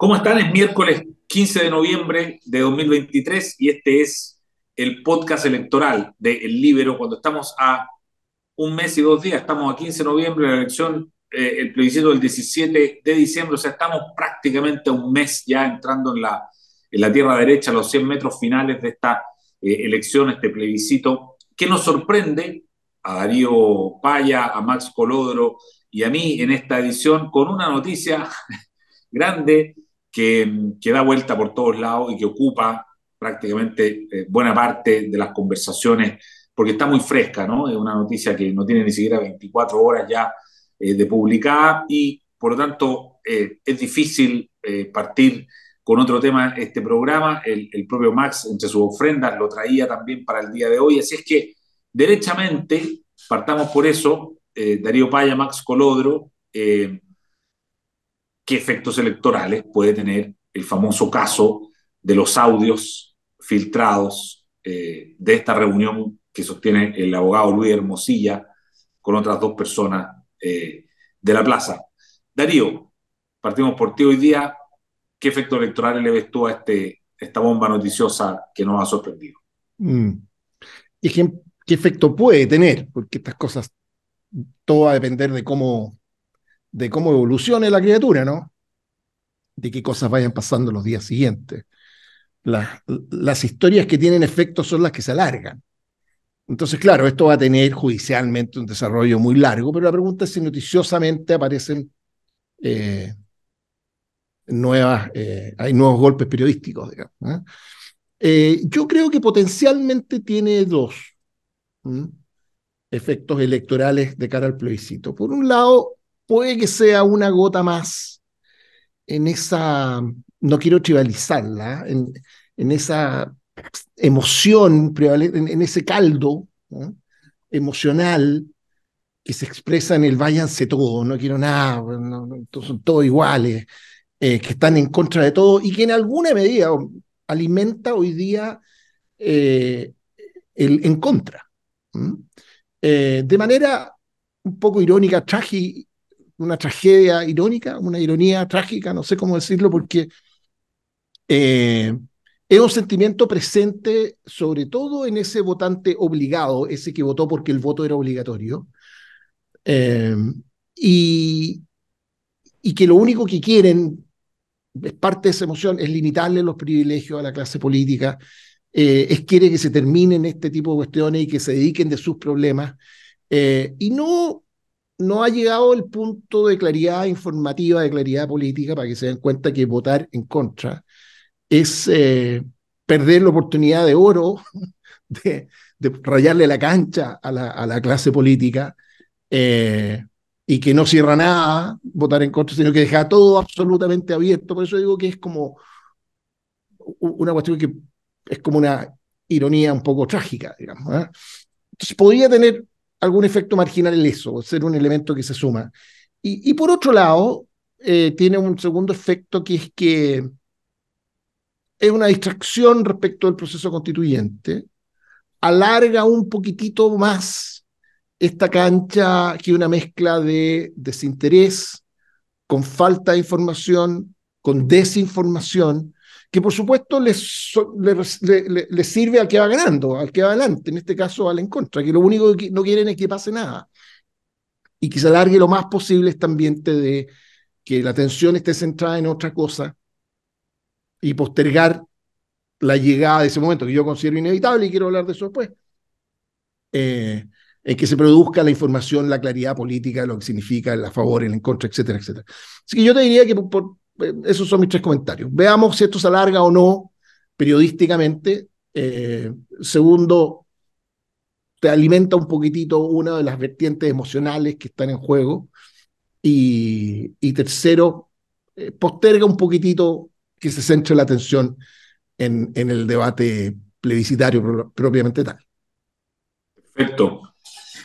¿Cómo están? Es miércoles 15 de noviembre de 2023 y este es el podcast electoral de El Libero cuando estamos a un mes y dos días, estamos a 15 de noviembre, la elección, eh, el plebiscito del 17 de diciembre, o sea, estamos prácticamente a un mes ya entrando en la, en la tierra derecha, los 100 metros finales de esta eh, elección, este plebiscito, que nos sorprende a Darío Paya, a Max Colodro y a mí en esta edición con una noticia grande que, da vuelta por todos lados y que ocupa prácticamente eh, buena parte de las conversaciones, porque está muy fresca, ¿no? Es una noticia que no tiene ni siquiera 24 horas ya eh, de publicada y por lo tanto eh, es difícil partir con otro tema este programa. El, el, propio Max, entre sus ofrendas, lo traía también para el día de hoy. Así es que, derechamente, partamos por eso, Darío Paya, Max Colodro, qué efectos electorales puede tener el famoso caso de los audios filtrados eh, de esta reunión que sostiene el abogado Luis Hermosilla con otras dos personas eh, de la plaza. Darío, partimos por ti hoy día. ¿Qué efectos electorales le ves tú a este, esta bomba noticiosa que nos ha sorprendido? Mm. ¿Y qué, qué efecto puede tener? Porque estas cosas, todo va a depender de cómo de cómo evolucione la criatura, ¿no? De qué cosas vayan pasando los días siguientes. las historias que tienen efecto son las que se alargan. Entonces, claro, esto va a tener judicialmente un desarrollo muy largo, pero la pregunta es si noticiosamente aparecen eh, nuevas, eh, hay nuevos golpes periodísticos, digamos. ¿eh? yo creo que potencialmente tiene dos efectos electorales de cara al plebiscito. Por un lado, puede que sea una gota más en esa, no quiero tribalizarla, en, en esa emoción, en, en ese caldo emocional que se expresa en el váyanse todo, no quiero nada, son todos iguales, eh, que están en contra de todo y que en alguna medida alimenta hoy día eh, el en contra. Eh, de manera un poco irónica, trágica, una tragedia irónica, una ironía trágica, no sé cómo decirlo, porque eh, es un sentimiento presente sobre todo en ese votante obligado, ese que votó porque el voto era obligatorio, eh, y, y que lo único que quieren, es parte de esa emoción, es limitarle los privilegios a la clase política, eh, es quiere que se terminen este tipo de cuestiones y que se dediquen de sus problemas, y no no ha llegado el punto de claridad informativa, de claridad política, para que se den cuenta que votar en contra es eh, perder la oportunidad de oro de, rayarle la cancha a la, clase política eh, y que no cierra nada votar en contra, sino que deja todo absolutamente abierto. Por eso digo que es como una cuestión que es como una ironía un poco trágica, digamos. ¿eh? Entonces podría tener algún efecto marginal en eso, ser un elemento que se suma. Y, por otro lado, eh, tiene un segundo efecto que es que es una distracción respecto al proceso constituyente, alarga un poquitito más esta cancha que una mezcla de desinterés, con falta de información, con desinformación, que por supuesto les, le, sirve al que va ganando, al que va adelante, en este caso al en contra, que lo único que no quieren es que pase nada. Y que se alargue lo más posible este ambiente de que la atención esté centrada en otra cosa y postergar la llegada de ese momento, que yo considero inevitable y quiero hablar de eso después, eh, en que se produzca la información, la claridad política, lo que significa el a favor, el en contra, etcétera, etcétera. Así que yo te diría que por, esos son mis tres comentarios. Veamos si esto se alarga o no periodísticamente. Eh, segundo, te alimenta un poquitito una de las vertientes emocionales que están en juego. Y, tercero, eh, posterga un poquitito que se centre la atención en, en el debate plebiscitario propiamente tal. Perfecto.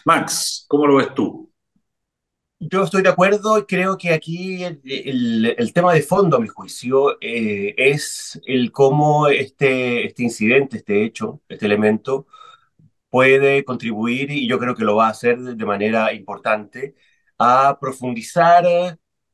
Max, ¿cómo lo ves tú? Yo estoy de acuerdo y creo que aquí el, tema de fondo, a mi juicio, eh, es el cómo este, este incidente, este hecho, este elemento, puede contribuir, y yo creo que lo va a hacer de manera importante, a profundizar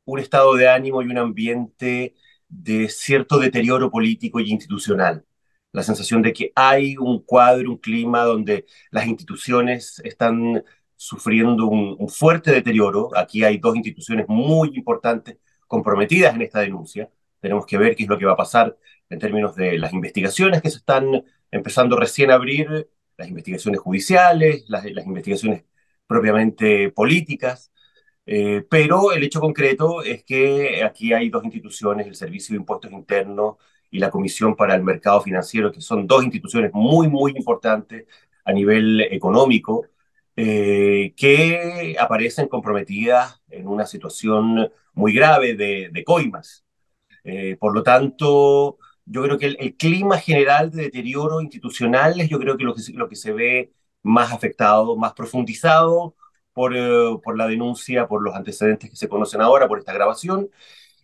un estado de ánimo y un ambiente de cierto deterioro político y institucional. La sensación de que hay un cuadro, un clima donde las instituciones están sufriendo un, fuerte deterioro. Aquí hay dos instituciones muy importantes comprometidas en esta denuncia. Tenemos que ver qué es lo que va a pasar en términos de las investigaciones que se están empezando recién a abrir, las investigaciones judiciales, las, las investigaciones propiamente políticas. Eh, pero el hecho concreto es que aquí hay dos instituciones, el Servicio de Impuestos Internos y la Comisión para el Mercado Financiero, que son dos instituciones muy, muy importantes a nivel económico, eh, que aparecen comprometidas en una situación muy grave de, coimas. Eh, por lo tanto, yo creo que el, clima general de deterioro institucional es yo creo que lo que, se ve más afectado, más profundizado por, eh, por la denuncia, por los antecedentes que se conocen ahora, por esta grabación.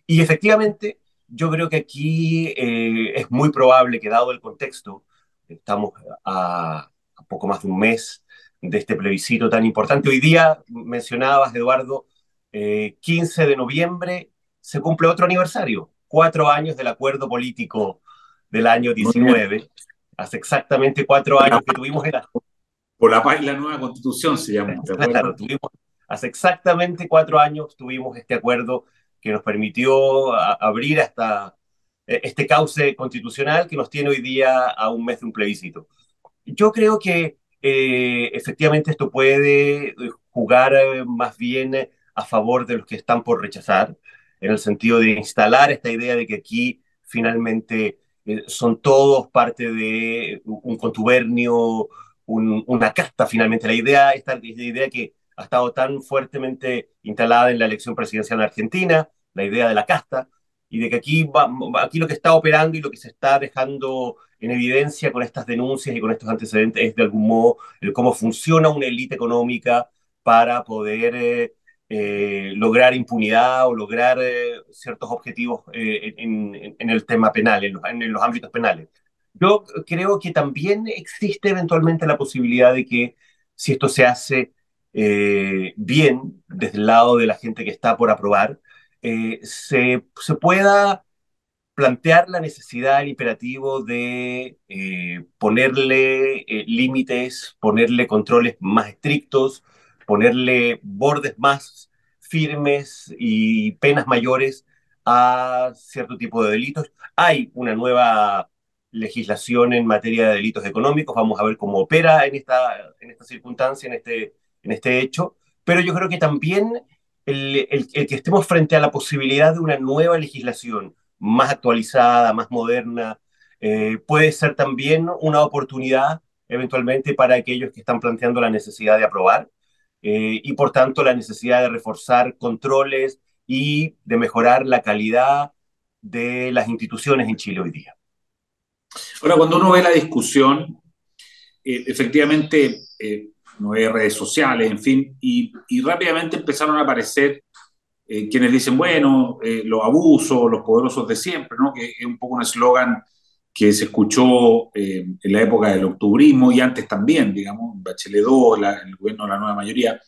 Y efectivamente, yo creo que aquí es muy probable que dado el contexto, estamos a, poco más de un mes de este plebiscito tan importante. Hoy día, mencionabas, Eduardo, eh, 15 de noviembre se cumple otro aniversario, cuatro años del acuerdo político del año 19. Hace exactamente cuatro años que tuvimos el, por la paz y la nueva constitución se llama. Claro, tuvimos, hace exactamente cuatro años tuvimos este acuerdo que nos permitió a, abrir hasta este cauce constitucional que nos tiene hoy día a un mes de un plebiscito. Yo creo que eh, efectivamente esto puede jugar más bien a favor de los que están por rechazar, en el sentido de instalar esta idea de que aquí finalmente eh, son todos parte de un contubernio un, una casta finalmente. La idea, esta la idea que ha estado tan fuertemente instalada en la elección presidencial en Argentina, la idea de la casta, y de que aquí, va, aquí lo que está operando y lo que se está dejando en evidencia con estas denuncias y con estos antecedentes es de algún modo el cómo funciona una élite económica para poder eh, eh, lograr impunidad o lograr eh, ciertos objetivos eh, en, en, en, el tema penal, en los, en los ámbitos penales. Yo creo que también existe eventualmente la posibilidad de que si esto se hace eh, bien desde el lado de la gente que está por aprobar, eh, se, se, pueda plantear la necesidad, el imperativo de eh, ponerle eh, límites, ponerle controles más estrictos, ponerle bordes más firmes y penas mayores a cierto tipo de delitos. Hay una nueva legislación en materia de delitos económicos, vamos a ver cómo opera en esta, en esta circunstancia, en este, en este hecho, pero yo creo que también el, que estemos frente a la posibilidad de una nueva legislación más actualizada, más moderna, eh, puede ser también una oportunidad eventualmente para aquellos que están planteando la necesidad de aprobar eh, y por tanto la necesidad de reforzar controles y de mejorar la calidad de las instituciones en Chile hoy día. Ahora, cuando uno ve la discusión, eh, efectivamente, no hay redes sociales, en fin, y, y rápidamente empezaron a aparecer eh, quienes dicen, bueno, eh, los abusos, los poderosos de siempre, ¿no? que es un poco un eslogan que se escuchó eh, en la época del octubrismo y antes también, digamos, Bachelet 2, la, el gobierno de la nueva mayoría.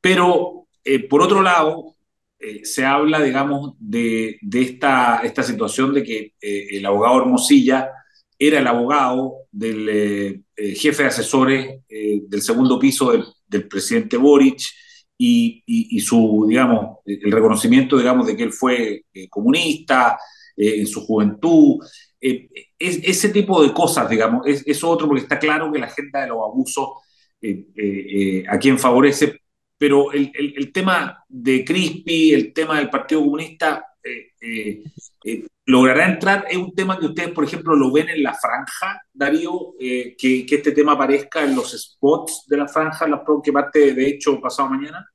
pero, por otro lado, se habla, digamos, de, de esta, esta, situación de que el abogado Hermosilla era el abogado del eh, eh jefe de asesores eh, del segundo piso del, presidente Boric y, su, digamos, el reconocimiento, digamos, de que él fue eh, comunista en su juventud. Es, ese tipo de cosas, digamos, es, otro porque está claro que la agenda de los abusos a quien favorece pero el, el, tema de Crispi, el tema del Partido Comunista, eh, eh, eh, ¿logrará entrar? ¿Es un tema que ustedes, por ejemplo, lo ven en la franja, Darío? Eh, que, este tema aparezca en los spots de la franja, la que parte de hecho pasado mañana?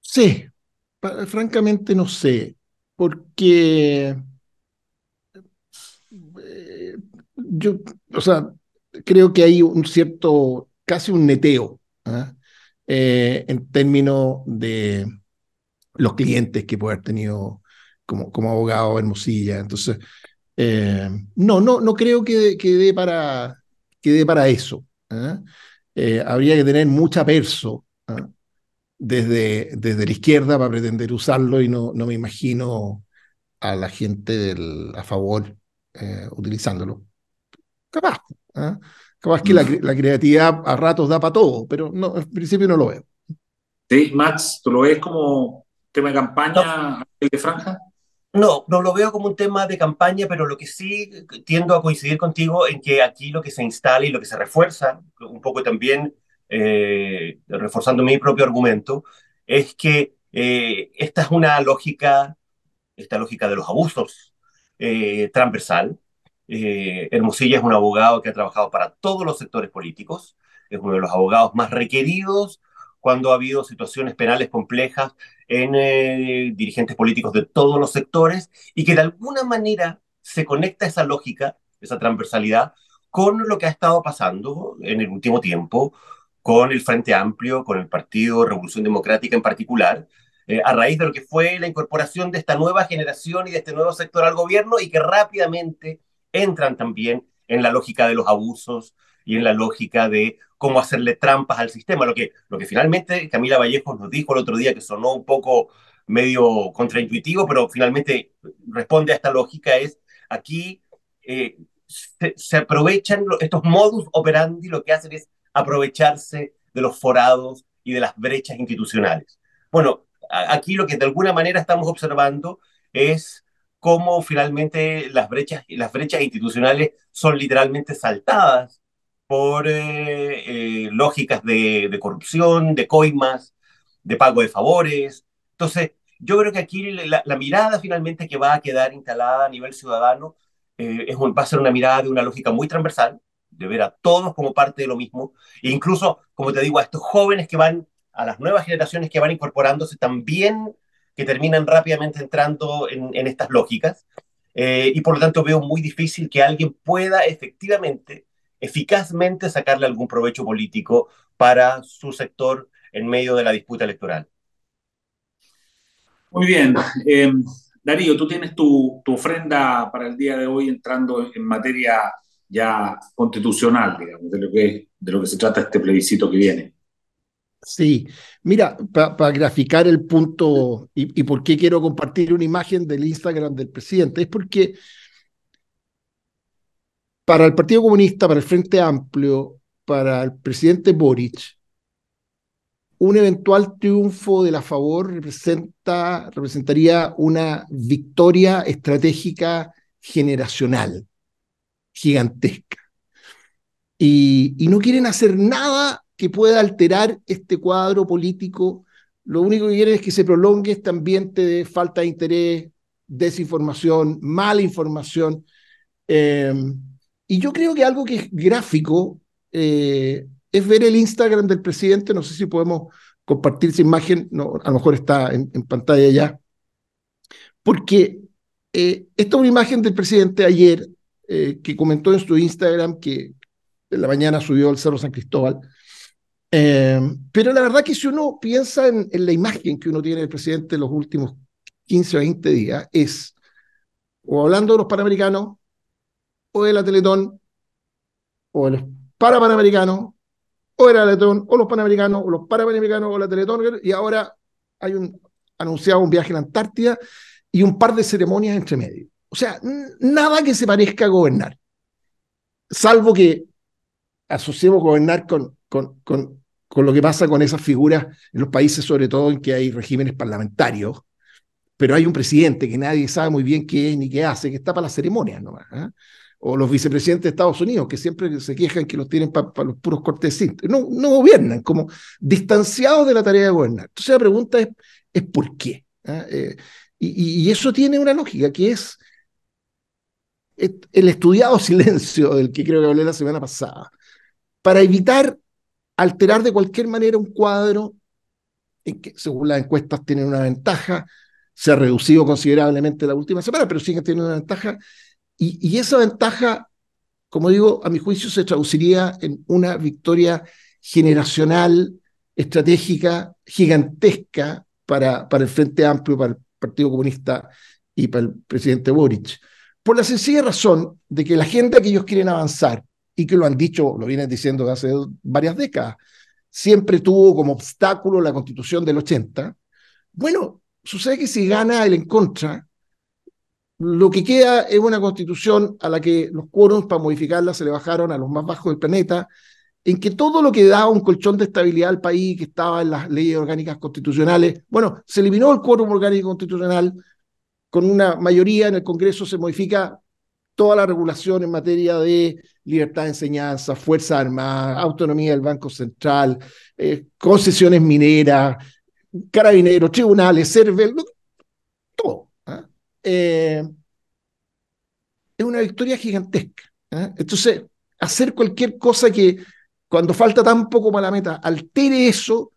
Sí, francamente no sé, porque eh, yo, o sea, creo que hay un cierto, casi un neteo. ¿eh? eh, en términos de los clientes que puede haber tenido como, como abogado Hermosilla. Entonces, eh, no, no, no creo que, que, dé para, que dé para eso. ¿eh? Eh, habría que tener mucha perso desde, desde la izquierda para pretender usarlo y no, no me imagino a la gente del, a favor eh, utilizándolo. Capaz, ¿eh? capaz que la, la, creatividad a ratos da para todo, pero no, en principio no lo veo. Sí, Max, ¿tú lo ves como tema de campaña de franja? No, no lo veo como un tema de campaña, pero lo que sí tiendo a coincidir contigo en que aquí lo que se instala y lo que se refuerza, un poco también eh, reforzando mi propio argumento, es que eh, esta es una lógica, esta lógica de los abusos eh, transversal. Hermosilla es un abogado que ha trabajado para todos los sectores políticos, es uno de los abogados más requeridos cuando ha habido situaciones penales complejas en eh, dirigentes políticos de todos los sectores y que de alguna manera se conecta esa lógica, esa transversalidad, con lo que ha estado pasando en el último tiempo con el Frente Amplio, con el Partido Revolución Democrática en particular, eh, a raíz de lo que fue la incorporación de esta nueva generación y de este nuevo sector al gobierno y que rápidamente entran también en la lógica de los abusos y en la lógica de cómo hacerle trampas al sistema. Lo que, lo que finalmente Camila Vallejos nos dijo el otro día, que sonó un poco medio contraintuitivo, pero finalmente responde a esta lógica, es aquí eh, se, aprovechan estos modus operandi, lo que hacen es aprovecharse de los forados y de las brechas institucionales. Bueno, aquí lo que de alguna manera estamos observando es cómo finalmente las brechas, las brechas institucionales son literalmente saltadas por eh, eh, lógicas de, corrupción, de coimas, de pago de favores. Entonces, yo creo que aquí la, mirada finalmente que va a quedar instalada a nivel ciudadano eh, es, va a ser una mirada de una lógica muy transversal, de ver a todos como parte de lo mismo, e incluso, como te digo, a estos jóvenes que van, a las nuevas generaciones que van incorporándose también, que terminan rápidamente entrando en, en estas lógicas. y por lo tanto veo muy difícil que alguien pueda efectivamente eficazmente sacarle algún provecho político para su sector en medio de la disputa electoral. Muy bien. Eh, Darío, tú tienes tu, ofrenda para el día de hoy entrando en materia ya constitucional, digamos, de lo que, de lo que se trata este plebiscito que viene. Sí, mira, para graficar el punto y, y, por qué quiero compartir una imagen del Instagram del presidente, es porque para el Partido Comunista, para el Frente Amplio, para el presidente Boric, un eventual triunfo de la favor representa, representaría una victoria estratégica generacional, gigantesca. Y, no quieren hacer nada que pueda alterar este cuadro político. Lo único que quieren es que se prolongue este ambiente de falta de interés, desinformación, mala información. Eh, y yo creo que algo que es gráfico eh, es ver el Instagram del presidente. No sé si podemos compartir esa imagen, no, a lo mejor está en, pantalla ya. Porque eh, esta es una imagen del presidente ayer eh, que comentó en su Instagram que en la mañana subió al Cerro San Cristóbal. pero la verdad que si uno piensa en, en, la imagen que uno tiene del presidente en los últimos 15 o 20 días, es o hablando de los panamericanos, o de la Teletón, o de los Parapanamericanos, o de la Teletón, o los Panamericanos, o los Parapanamericanos, o la Teletón, y ahora hay un anunciado un viaje a la Antártida y un par de ceremonias entre medio. O sea, nada que se parezca a gobernar, salvo que asociemos gobernar con, con, con, con lo que pasa con esas figuras en los países, sobre todo en que hay regímenes parlamentarios, pero hay un presidente que nadie sabe muy bien qué es ni qué hace, que está para las ceremonias nomás. ¿eh? O los vicepresidentes de Estados Unidos, que siempre se quejan que los tienen para los puros cortes no, no gobiernan, como distanciados de la tarea de gobernar. Entonces la pregunta es, es ¿por qué? ¿Ah? Eh, y, y, eso tiene una lógica, que es el estudiado silencio del que creo que hablé la semana pasada, para evitar alterar de cualquier manera un cuadro en que, según las encuestas, tienen una ventaja, se ha reducido considerablemente la última semana, pero siguen teniendo una ventaja y, esa ventaja, como digo, a mi juicio se traduciría en una victoria generacional, estratégica, gigantesca para, para el Frente Amplio, para el Partido Comunista y para el presidente Boric. Por la sencilla razón de que la agenda que ellos quieren avanzar, y que lo han dicho, lo vienen diciendo hace varias décadas, siempre tuvo como obstáculo la constitución del 80. Bueno, sucede que si gana el en contra, lo que queda es una constitución a la que los quórums para modificarla se le bajaron a los más bajos del planeta, en que todo lo que daba un colchón de estabilidad al país, que estaba en las leyes orgánicas constitucionales, bueno, se eliminó el quórum orgánico constitucional, con una mayoría en el Congreso se modifica toda la regulación en materia de libertad de enseñanza, Fuerza Armada, autonomía del Banco Central, eh, concesiones mineras, carabineros, tribunales, CERVEL, todo. Eh, es una victoria gigantesca. ¿ah? Entonces, hacer cualquier cosa que cuando falta tan poco para la meta altere eso,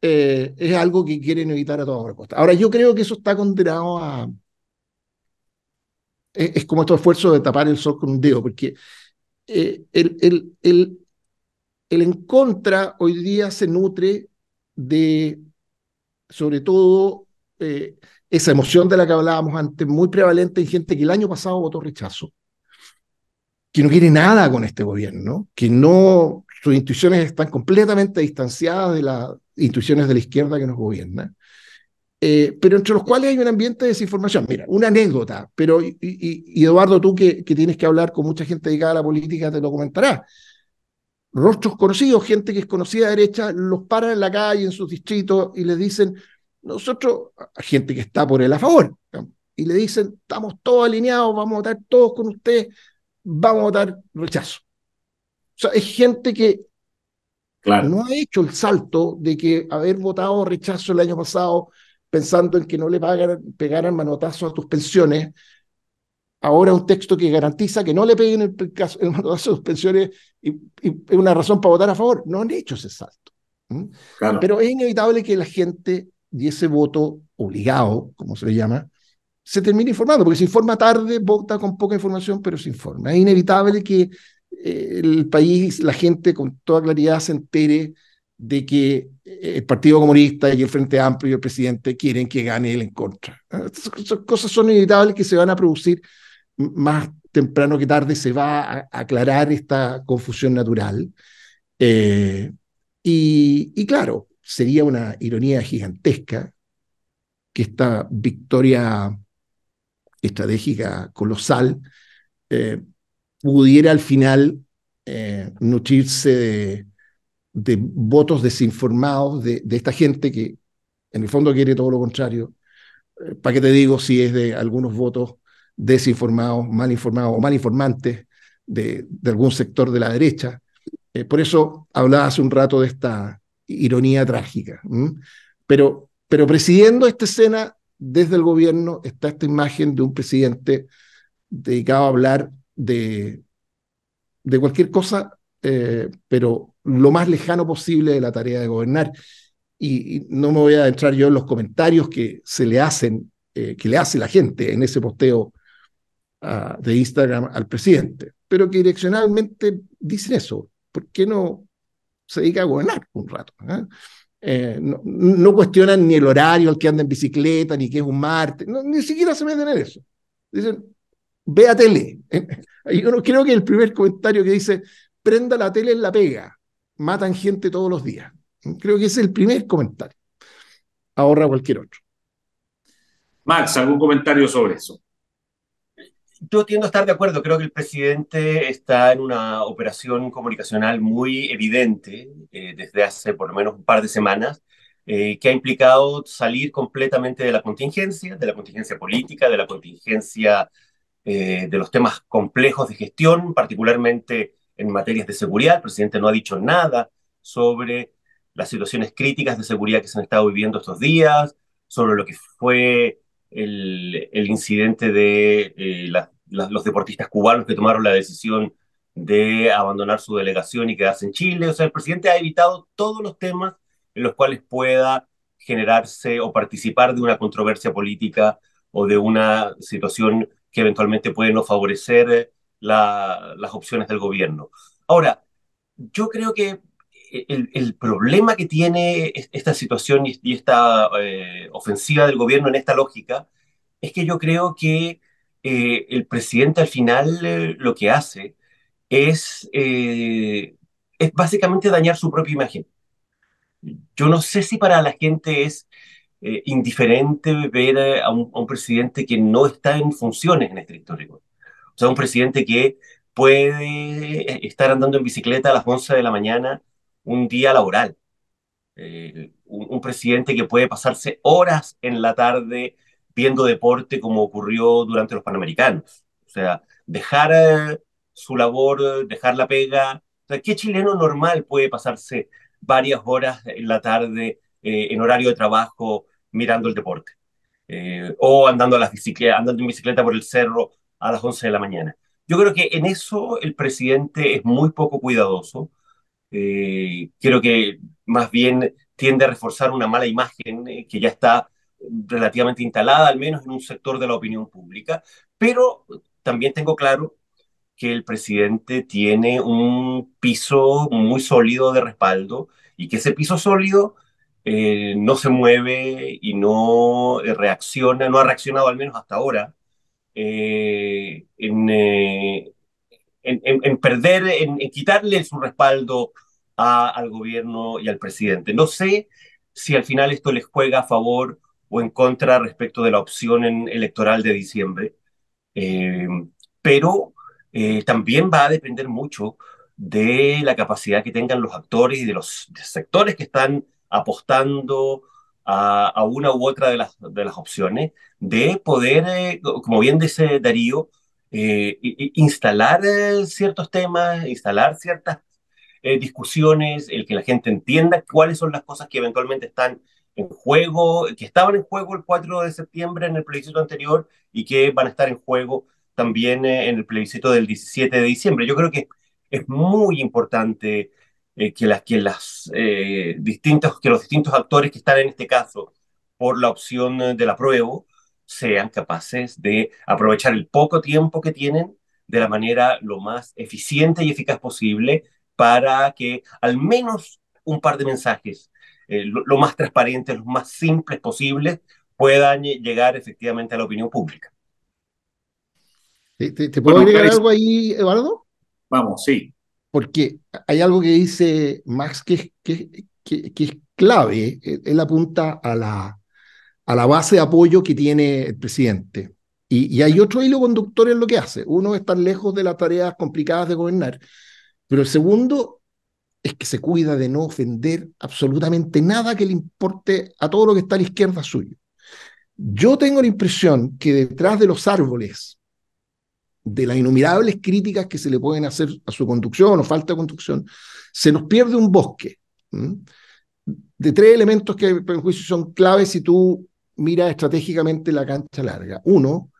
eh, es algo que quieren evitar a toda costa. Ahora, yo creo que eso está condenado a... Es, como estos esfuerzo de tapar el sol con un dedo, porque eh, el, el, el, el en contra hoy día se nutre de, sobre todo, eh, esa emoción de la que hablábamos antes, muy prevalente en gente que el año pasado votó rechazo, que no quiere nada con este gobierno, que no, sus intuiciones están completamente distanciadas de las intuiciones de la izquierda que nos gobierna, eh, pero entre los cuales hay un ambiente de desinformación. Mira, una anécdota, pero y, Eduardo, tú que, que, tienes que hablar con mucha gente dedicada a la política, te lo comentarás. Rostros conocidos, gente que es conocida de derecha, los paran en la calle, en sus distritos, y les dicen, nosotros, a gente que está por él a favor, y le dicen, estamos todos alineados, vamos a votar todos con usted, vamos a votar rechazo. O sea, es gente que no ha hecho el salto de que haber votado rechazo el año pasado pensando en que no le pegaran manotazo a tus pensiones, ahora un texto que garantiza que no le peguen el, el manotazo a tus pensiones y, es una razón para votar a favor. No han hecho ese salto. Pero es inevitable que la gente y ese voto obligado, como se le llama, se termine informando, porque se informa tarde, vota con poca información, pero se informa. Es inevitable que eh, el país, la gente con toda claridad se entere de que eh, el Partido Comunista y el Frente Amplio y el presidente quieren que gane él en contra. Ah, esas cosas son inevitables que se van a producir más temprano que tarde, se va a aclarar esta confusión natural. Eh, y, claro, sería una ironía gigantesca que esta victoria estratégica colosal eh, pudiera al final eh, nutrirse de, votos desinformados de, esta gente que en el fondo quiere todo lo contrario. Eh, ¿Para qué te digo si es de algunos votos desinformados, mal informados o mal informantes de, algún sector de la derecha? por eso hablaba hace un rato de esta ironía trágica. Pero, pero presidiendo esta escena desde el gobierno está esta imagen de un presidente dedicado a hablar de, de cualquier cosa, eh, pero lo más lejano posible de la tarea de gobernar. Y, no me voy a entrar yo en los comentarios que se le hacen, eh, que le hace la gente en ese posteo ah, de Instagram al presidente, pero que direccionalmente dicen eso. ¿Por qué no se dedica a gobernar un rato. ¿eh? Eh, no, cuestionan ni el horario al que anda en bicicleta, ni que es un martes, ni siquiera se meten en eso. Dicen, ve tele. Yo creo que el primer comentario que dice, prenda la tele en la pega, matan gente todos los días. Creo que ese es el primer comentario. Ahorra cualquier otro. Max, ¿algún comentario sobre eso? Yo tiendo a estar de acuerdo. Creo que el presidente está en una operación comunicacional muy evidente eh, desde hace por lo menos un par de semanas, eh, que ha implicado salir completamente de la contingencia, de la contingencia política, de la contingencia eh, de los temas complejos de gestión, particularmente en materias de seguridad. El presidente no ha dicho nada sobre las situaciones críticas de seguridad que se han estado viviendo estos días, sobre lo que fue el, incidente de eh, los deportistas cubanos que tomaron la decisión de abandonar su delegación y quedarse en Chile. O sea, el presidente ha evitado todos los temas en los cuales pueda generarse o participar de una controversia política o de una situación que eventualmente puede no favorecer las opciones del gobierno. Ahora, yo creo que el, problema que tiene esta situación y, esta eh, ofensiva del gobierno en esta lógica es que yo creo que eh, el presidente al final eh, lo que hace es, es básicamente dañar su propia imagen. yo no sé si para la gente es eh, indiferente ver a un, a un, presidente que no está en funciones en este histórico. O sea, un presidente que puede estar andando en bicicleta a las 11 de la mañana un día laboral. Eh, un, presidente que puede pasarse horas en la tarde viendo deporte como ocurrió durante los Panamericanos. O sea, dejar eh, su labor, dejar la pega. O sea, ¿Qué chileno normal puede pasarse varias horas en la tarde eh, en horario de trabajo mirando el deporte? Eh, o andando, a las andando en bicicleta por el cerro a las 11 de la mañana. Yo creo que en eso el presidente es muy poco cuidadoso. Eh, creo que más bien tiende a reforzar una mala imagen eh, que ya está relativamente instalada, al menos en un sector de la opinión pública, pero también tengo claro que el presidente tiene un piso muy sólido de respaldo y que ese piso sólido eh, no se mueve y no reacciona, no ha reaccionado al menos hasta ahora en, en, en, en, perder, en, quitarle su respaldo a, al gobierno y al presidente. No sé si al final esto les juega a favor o en contra respecto de la opción electoral de diciembre, eh, pero eh, también va a depender mucho de la capacidad que tengan los actores y de los sectores que están apostando a, a, una u otra de las, de las opciones, de poder, eh, como bien dice Darío, eh, instalar eh, ciertos temas, instalar ciertas eh, discusiones, el que la gente entienda cuáles son las cosas que eventualmente están en juego, que estaban en juego el 4 de septiembre en el plebiscito anterior y que van a estar en juego también en el plebiscito del 17 de diciembre. Yo creo que es muy importante que, las, que, que los distintos actores que están en este caso por la opción del apruebo sean capaces de aprovechar el poco tiempo que tienen de la manera lo más eficiente y eficaz posible para que al menos un par de mensajes, eh, lo, lo, más transparentes, lo más simples posibles, puedan llegar efectivamente a la opinión pública. ¿Te, te, te puedo bueno, agregar algo ahí, Eduardo? Vamos, sí porque hay algo que dice Max que, que, que, que es clave. Él apunta a la, a la base de apoyo que tiene el presidente. Y, hay otro hilo conductor en lo que hace. Uno es estar lejos de las tareas complicadas de gobernar, pero el segundo es que se cuida de no ofender absolutamente nada que le importe a todo lo que está a la izquierda suyo. Yo tengo la impresión que detrás de los árboles de las innumerables críticas que se le pueden hacer a su conducción o falta de conducción, se nos pierde un bosque de tres elementos que, en juicio, son claves si tú miras estratégicamente la cancha larga. Uno,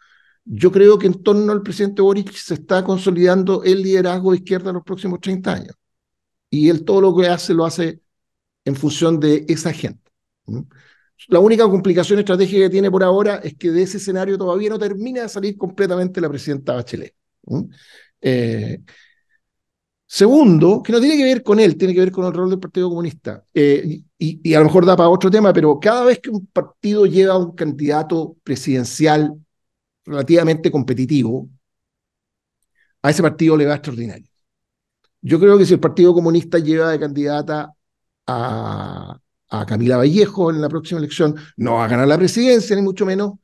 yo creo que en torno al presidente Boric se está consolidando el liderazgo de izquierda en los próximos 30 años. Y él todo lo que hace lo hace en función de esa gente. ¿m? La única complicación estratégica que tiene por ahora es que de ese escenario todavía no termina de salir completamente la presidenta Bachelet. Eh, segundo, que no tiene que ver con él, tiene que ver con el rol del Partido Comunista. Eh, y, y, a lo mejor da para otro tema, pero cada vez que un partido lleva a un candidato presidencial relativamente competitivo, a ese partido le va extraordinario. Yo creo que si el Partido Comunista lleva de candidata a, a Camila Vallejo en la próxima elección. No va a ganar la presidencia, ni mucho menos,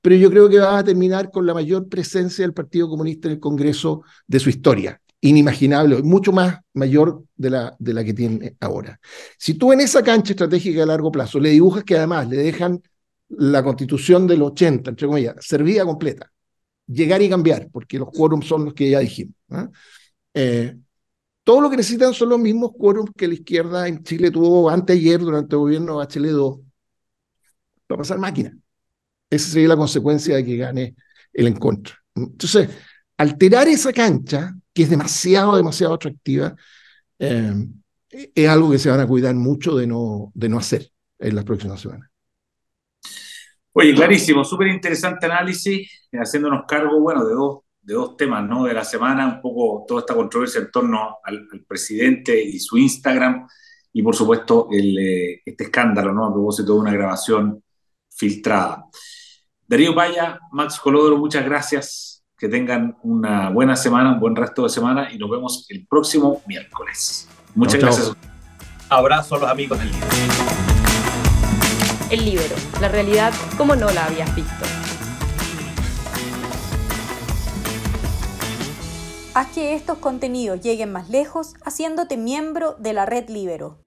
pero yo creo que va a terminar con la mayor presencia del Partido Comunista en el Congreso de su historia. Inimaginable, mucho más mayor de la, de la que tiene ahora. Si tú en esa cancha estratégica a largo plazo le dibujas que además le dejan la constitución del 80, entre comillas, servida completa, llegar y cambiar, porque los quórums son los que ya dijimos. ¿eh? Todo lo que necesitan son los mismos quórums que la izquierda en Chile tuvo anteayer durante el gobierno de Bachelet 2 para pasar máquina. Esa sería la consecuencia de que gane el encuentro. Entonces, alterar esa cancha, que es demasiado, demasiado atractiva, eh, es algo que se van a cuidar mucho de no, de no hacer en las próximas semanas. Oye, clarísimo, súper interesante análisis, haciéndonos cargo, bueno, de dos de dos temas ¿no? de la semana, un poco toda esta controversia en torno al, presidente y su Instagram, y por supuesto eh, este escándalo ¿no? a propósito de una grabación filtrada. Darío Paya, Max Colodoro, muchas gracias. Que tengan una buena semana, un buen resto de semana y nos vemos el próximo miércoles. Muchas chau, gracias. Chau. Abrazo a los amigos del Libero. El Libero, la realidad como no la habías visto. Haz que estos contenidos lleguen más lejos haciéndote miembro de la red Libero.